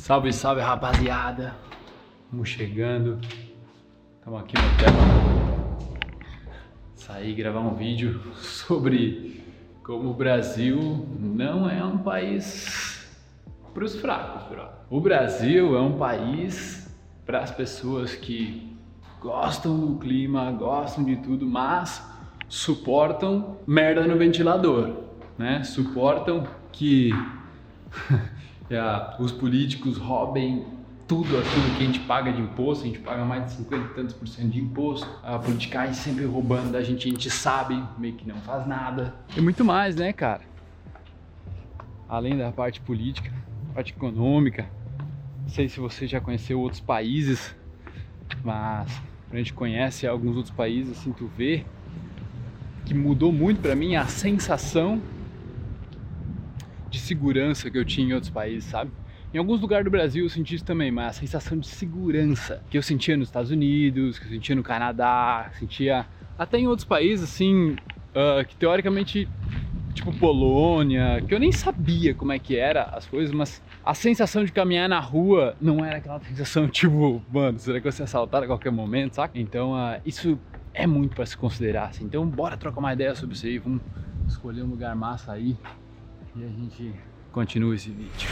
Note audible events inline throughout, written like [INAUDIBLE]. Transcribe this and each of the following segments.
Salve, salve rapaziada! Vamos chegando. Estamos aqui no hotel. Saí gravar um vídeo [LAUGHS] sobre como o Brasil não é um país para os fracos, bro. O Brasil é um país para as pessoas que gostam do clima, gostam de tudo, mas suportam merda no ventilador, né? Suportam que [LAUGHS] os políticos roubem tudo aquilo que a gente paga de imposto, a gente paga mais de 50 e tantos por cento de imposto, a politicagem sempre roubando da gente, a gente sabe, meio que não faz nada. E muito mais, né, cara? Além da parte política, parte econômica. Não sei se você já conheceu outros países, mas a gente conhece alguns outros países, assim, tu vê que mudou muito para mim a sensação de segurança que eu tinha em outros países, sabe? Em alguns lugares do Brasil eu senti isso também, mas a sensação de segurança que eu sentia nos Estados Unidos, que eu sentia no Canadá, sentia até em outros países, assim, uh, que teoricamente, tipo Polônia, que eu nem sabia como é que era as coisas, mas a sensação de caminhar na rua não era aquela sensação [LAUGHS] tipo, mano, será que eu vou ser assaltado a qualquer momento, saca? Então, uh, isso é muito para se considerar, assim. Então, bora trocar uma ideia sobre isso aí, vamos escolher um lugar massa aí e a gente continua esse vídeo.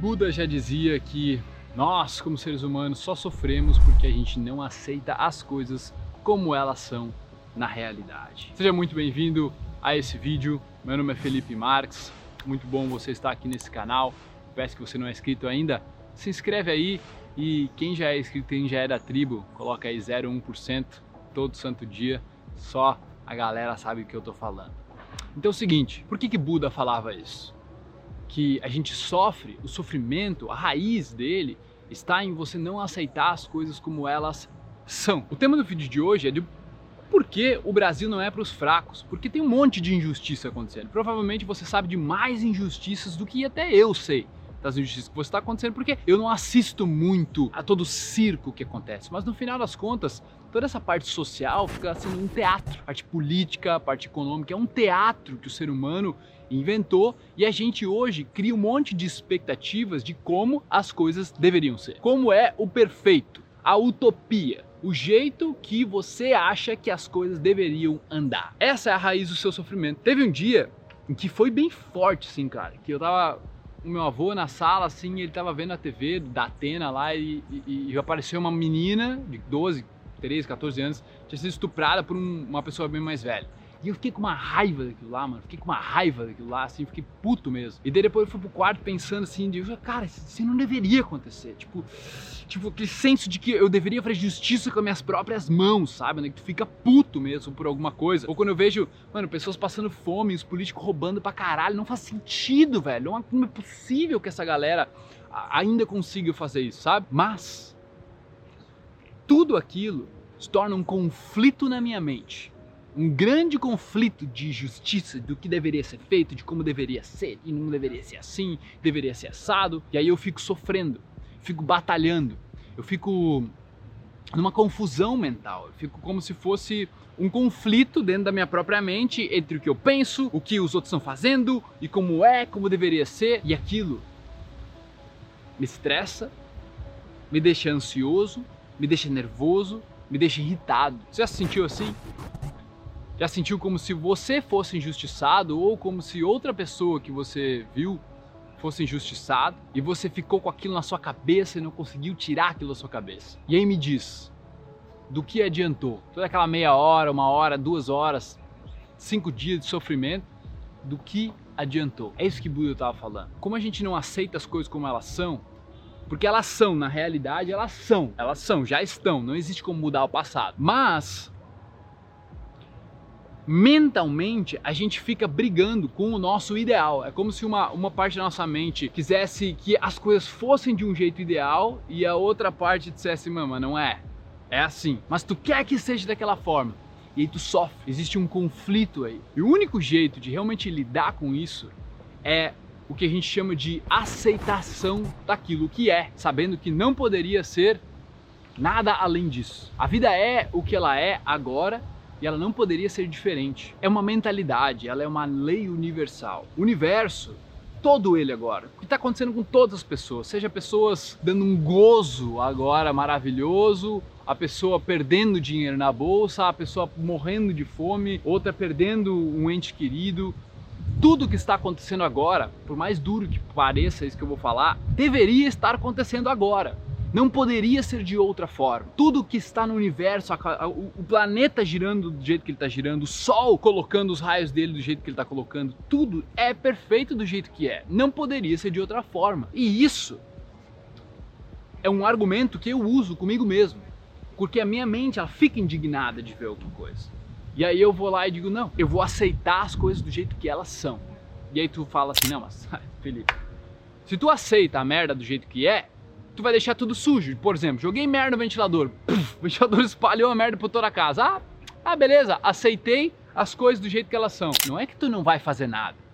Buda já dizia que nós, como seres humanos, só sofremos porque a gente não aceita as coisas como elas são na realidade. Seja muito bem-vindo a esse vídeo. Meu nome é Felipe Marques. Muito bom você estar aqui nesse canal. Peço que você não é inscrito ainda, se inscreve aí e quem já é inscrito, quem já é da tribo, coloca aí 0,1% todo santo dia, só a galera sabe o que eu tô falando. Então é o seguinte, por que que Buda falava isso? Que a gente sofre, o sofrimento, a raiz dele está em você não aceitar as coisas como elas são. O tema do vídeo de hoje é de por que o Brasil não é para os fracos? Porque tem um monte de injustiça acontecendo. Provavelmente você sabe de mais injustiças do que até eu sei das injustiças que está acontecendo, porque eu não assisto muito a todo o circo que acontece, mas no final das contas, toda essa parte social fica sendo um teatro, a parte política, a parte econômica, é um teatro que o ser humano inventou e a gente hoje cria um monte de expectativas de como as coisas deveriam ser. Como é o perfeito, a utopia, o jeito que você acha que as coisas deveriam andar. Essa é a raiz do seu sofrimento. Teve um dia em que foi bem forte, assim, cara, que eu tava o meu avô na sala, assim, ele tava vendo a TV da Atena lá e, e, e apareceu uma menina de 12, 13, 14 anos, tinha sido estuprada por um, uma pessoa bem mais velha. E eu fiquei com uma raiva daquilo lá, mano. Fiquei com uma raiva daquilo lá, assim, fiquei puto mesmo. E daí depois eu fui pro quarto pensando assim, de, cara, isso não deveria acontecer. Tipo, tipo, aquele senso de que eu deveria fazer justiça com as minhas próprias mãos, sabe? Né? Que tu fica puto mesmo por alguma coisa. Ou quando eu vejo, mano, pessoas passando fome, os políticos roubando pra caralho. Não faz sentido, velho. Não é possível que essa galera ainda consiga fazer isso, sabe? Mas tudo aquilo se torna um conflito na minha mente um grande conflito de justiça do que deveria ser feito, de como deveria ser e não deveria ser assim, deveria ser assado. E aí eu fico sofrendo, fico batalhando, eu fico numa confusão mental, eu fico como se fosse um conflito dentro da minha própria mente entre o que eu penso, o que os outros estão fazendo e como é, como deveria ser, e aquilo me estressa, me deixa ansioso, me deixa nervoso, me deixa irritado. Você já se sentiu assim? Já sentiu como se você fosse injustiçado ou como se outra pessoa que você viu fosse injustiçado e você ficou com aquilo na sua cabeça e não conseguiu tirar aquilo da sua cabeça? E aí me diz, do que adiantou? Toda aquela meia hora, uma hora, duas horas, cinco dias de sofrimento, do que adiantou? É isso que Buda estava falando. Como a gente não aceita as coisas como elas são, porque elas são, na realidade, elas são, elas são, já estão, não existe como mudar o passado. Mas mentalmente a gente fica brigando com o nosso ideal. É como se uma, uma parte da nossa mente quisesse que as coisas fossem de um jeito ideal e a outra parte dissesse, mama, não é. É assim. Mas tu quer que seja daquela forma. E aí tu sofre. Existe um conflito aí. E o único jeito de realmente lidar com isso é o que a gente chama de aceitação daquilo que é, sabendo que não poderia ser Nada além disso. A vida é o que ela é agora e ela não poderia ser diferente. É uma mentalidade, ela é uma lei universal. O universo, todo ele agora, o que está acontecendo com todas as pessoas, seja pessoas dando um gozo agora maravilhoso, a pessoa perdendo dinheiro na bolsa, a pessoa morrendo de fome, outra perdendo um ente querido. Tudo que está acontecendo agora, por mais duro que pareça isso que eu vou falar, deveria estar acontecendo agora. Não poderia ser de outra forma. Tudo que está no universo, o planeta girando do jeito que ele está girando, o Sol colocando os raios dele do jeito que ele está colocando, tudo é perfeito do jeito que é. Não poderia ser de outra forma. E isso é um argumento que eu uso comigo mesmo, porque a minha mente ela fica indignada de ver alguma coisa. E aí eu vou lá e digo não, eu vou aceitar as coisas do jeito que elas são. E aí tu fala assim, não, mas [LAUGHS] Felipe, se tu aceita a merda do jeito que é, tu vai deixar tudo sujo. Por exemplo, joguei merda no ventilador, [LAUGHS] Puf, o ventilador espalhou a merda por toda a casa. Ah, ah, beleza, aceitei as coisas do jeito que elas são. Não é que tu não vai fazer nada.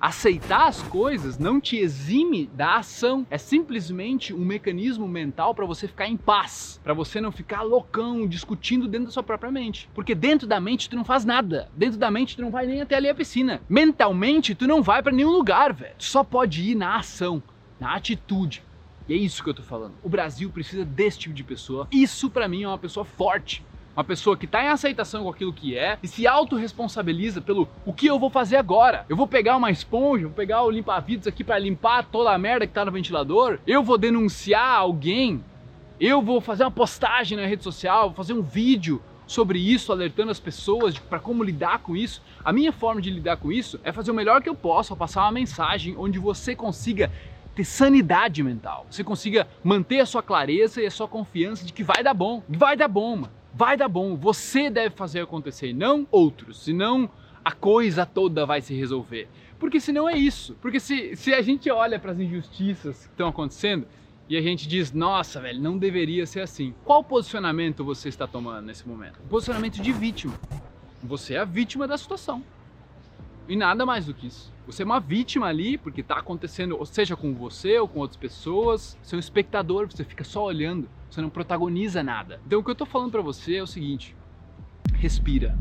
Aceitar as coisas não te exime da ação, é simplesmente um mecanismo mental para você ficar em paz, para você não ficar loucão discutindo dentro da sua própria mente. Porque dentro da mente tu não faz nada, dentro da mente tu não vai nem até ali a piscina. Mentalmente tu não vai para nenhum lugar, velho. Tu só pode ir na ação, na atitude. E é isso que eu tô falando. O Brasil precisa desse tipo de pessoa. Isso para mim é uma pessoa forte. Uma pessoa que está em aceitação com aquilo que é e se autorresponsabiliza pelo o que eu vou fazer agora. Eu vou pegar uma esponja, vou pegar o limpa-vidros aqui para limpar toda a merda que está no ventilador. Eu vou denunciar alguém. Eu vou fazer uma postagem na rede social, vou fazer um vídeo sobre isso, alertando as pessoas para como lidar com isso. A minha forma de lidar com isso é fazer o melhor que eu posso, passar uma mensagem onde você consiga ter sanidade mental, você consiga manter a sua clareza e a sua confiança de que vai dar bom, vai dar bom, mano. vai dar bom. Você deve fazer acontecer, não outros, senão a coisa toda vai se resolver. Porque senão é isso. Porque se, se a gente olha para as injustiças que estão acontecendo e a gente diz, nossa, velho, não deveria ser assim. Qual posicionamento você está tomando nesse momento? Posicionamento de vítima. Você é a vítima da situação. E nada mais do que isso. Você é uma vítima ali, porque está acontecendo, ou seja com você ou com outras pessoas. Você é um espectador, você fica só olhando, você não protagoniza nada. Então o que eu estou falando para você é o seguinte: respira.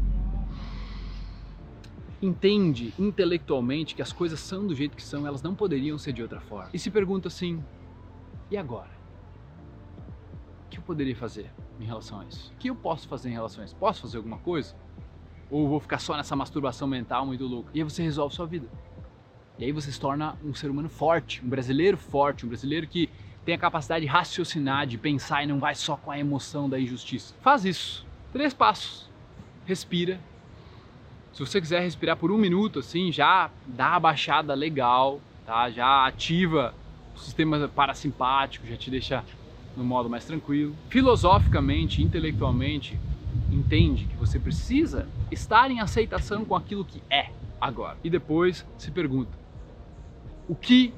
Entende intelectualmente que as coisas são do jeito que são, elas não poderiam ser de outra forma. E se pergunta assim: e agora? O que eu poderia fazer em relação a isso? O que eu posso fazer em relação a isso? Posso fazer alguma coisa? Ou vou ficar só nessa masturbação mental muito louca? E aí você resolve sua vida. E aí você se torna um ser humano forte, um brasileiro forte, um brasileiro que tem a capacidade de raciocinar, de pensar e não vai só com a emoção da injustiça. Faz isso. Três passos. Respira. Se você quiser respirar por um minuto, assim, já dá a baixada legal, tá? Já ativa o sistema parasimpático, já te deixa no modo mais tranquilo. Filosoficamente, intelectualmente, entende que você precisa estar em aceitação com aquilo que é agora. E depois se pergunta: o que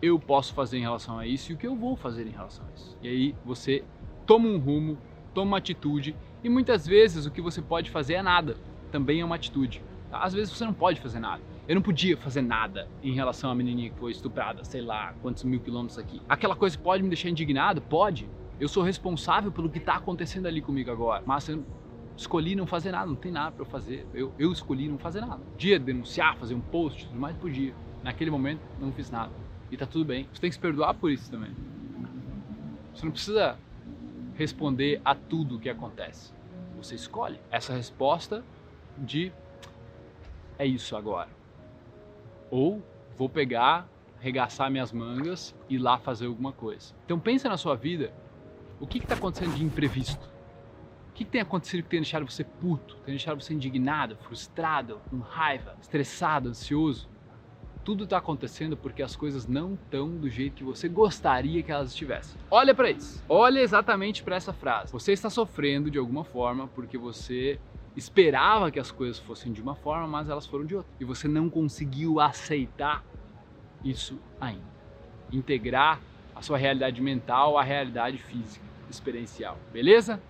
eu posso fazer em relação a isso e o que eu vou fazer em relação a isso? E aí você toma um rumo, toma uma atitude e muitas vezes o que você pode fazer é nada, também é uma atitude. Tá? Às vezes você não pode fazer nada. Eu não podia fazer nada em relação à menininha que foi estuprada, sei lá, quantos mil quilômetros aqui. Aquela coisa pode me deixar indignado? Pode. Eu sou responsável pelo que está acontecendo ali comigo agora. Mas escolhi não fazer nada, não tem nada para eu fazer. Eu, eu escolhi não fazer nada. Podia denunciar, fazer um post, tudo mais, podia. Naquele momento, não fiz nada. E tá tudo bem. Você tem que se perdoar por isso também. Você não precisa responder a tudo o que acontece. Você escolhe essa resposta de é isso agora. Ou vou pegar, regaçar minhas mangas e ir lá fazer alguma coisa. Então pensa na sua vida, o que está acontecendo de imprevisto? Que, tem acontecido que tem deixado você puto, tem deixado você indignado, frustrado, com raiva, estressado, ansioso? Tudo está acontecendo porque as coisas não estão do jeito que você gostaria que elas estivessem. Olha para isso. Olha exatamente para essa frase. Você está sofrendo de alguma forma porque você esperava que as coisas fossem de uma forma, mas elas foram de outra. E você não conseguiu aceitar isso ainda. Integrar a sua realidade mental à realidade física, experiencial. Beleza?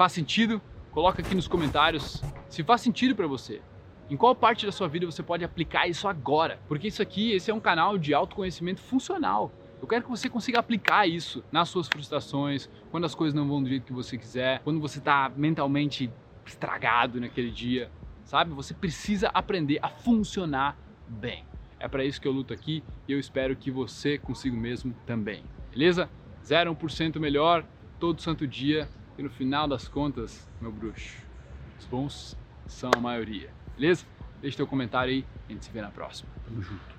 Faz sentido? Coloca aqui nos comentários se faz sentido para você. Em qual parte da sua vida você pode aplicar isso agora? Porque isso aqui, esse é um canal de autoconhecimento funcional. Eu quero que você consiga aplicar isso nas suas frustrações, quando as coisas não vão do jeito que você quiser, quando você está mentalmente estragado naquele dia, sabe? Você precisa aprender a funcionar bem. É para isso que eu luto aqui e eu espero que você consiga mesmo também. Beleza? 0% melhor todo santo dia e no final das contas, meu bruxo, os bons são a maioria. Beleza? Deixe teu comentário aí, a gente se vê na próxima. Tamo junto.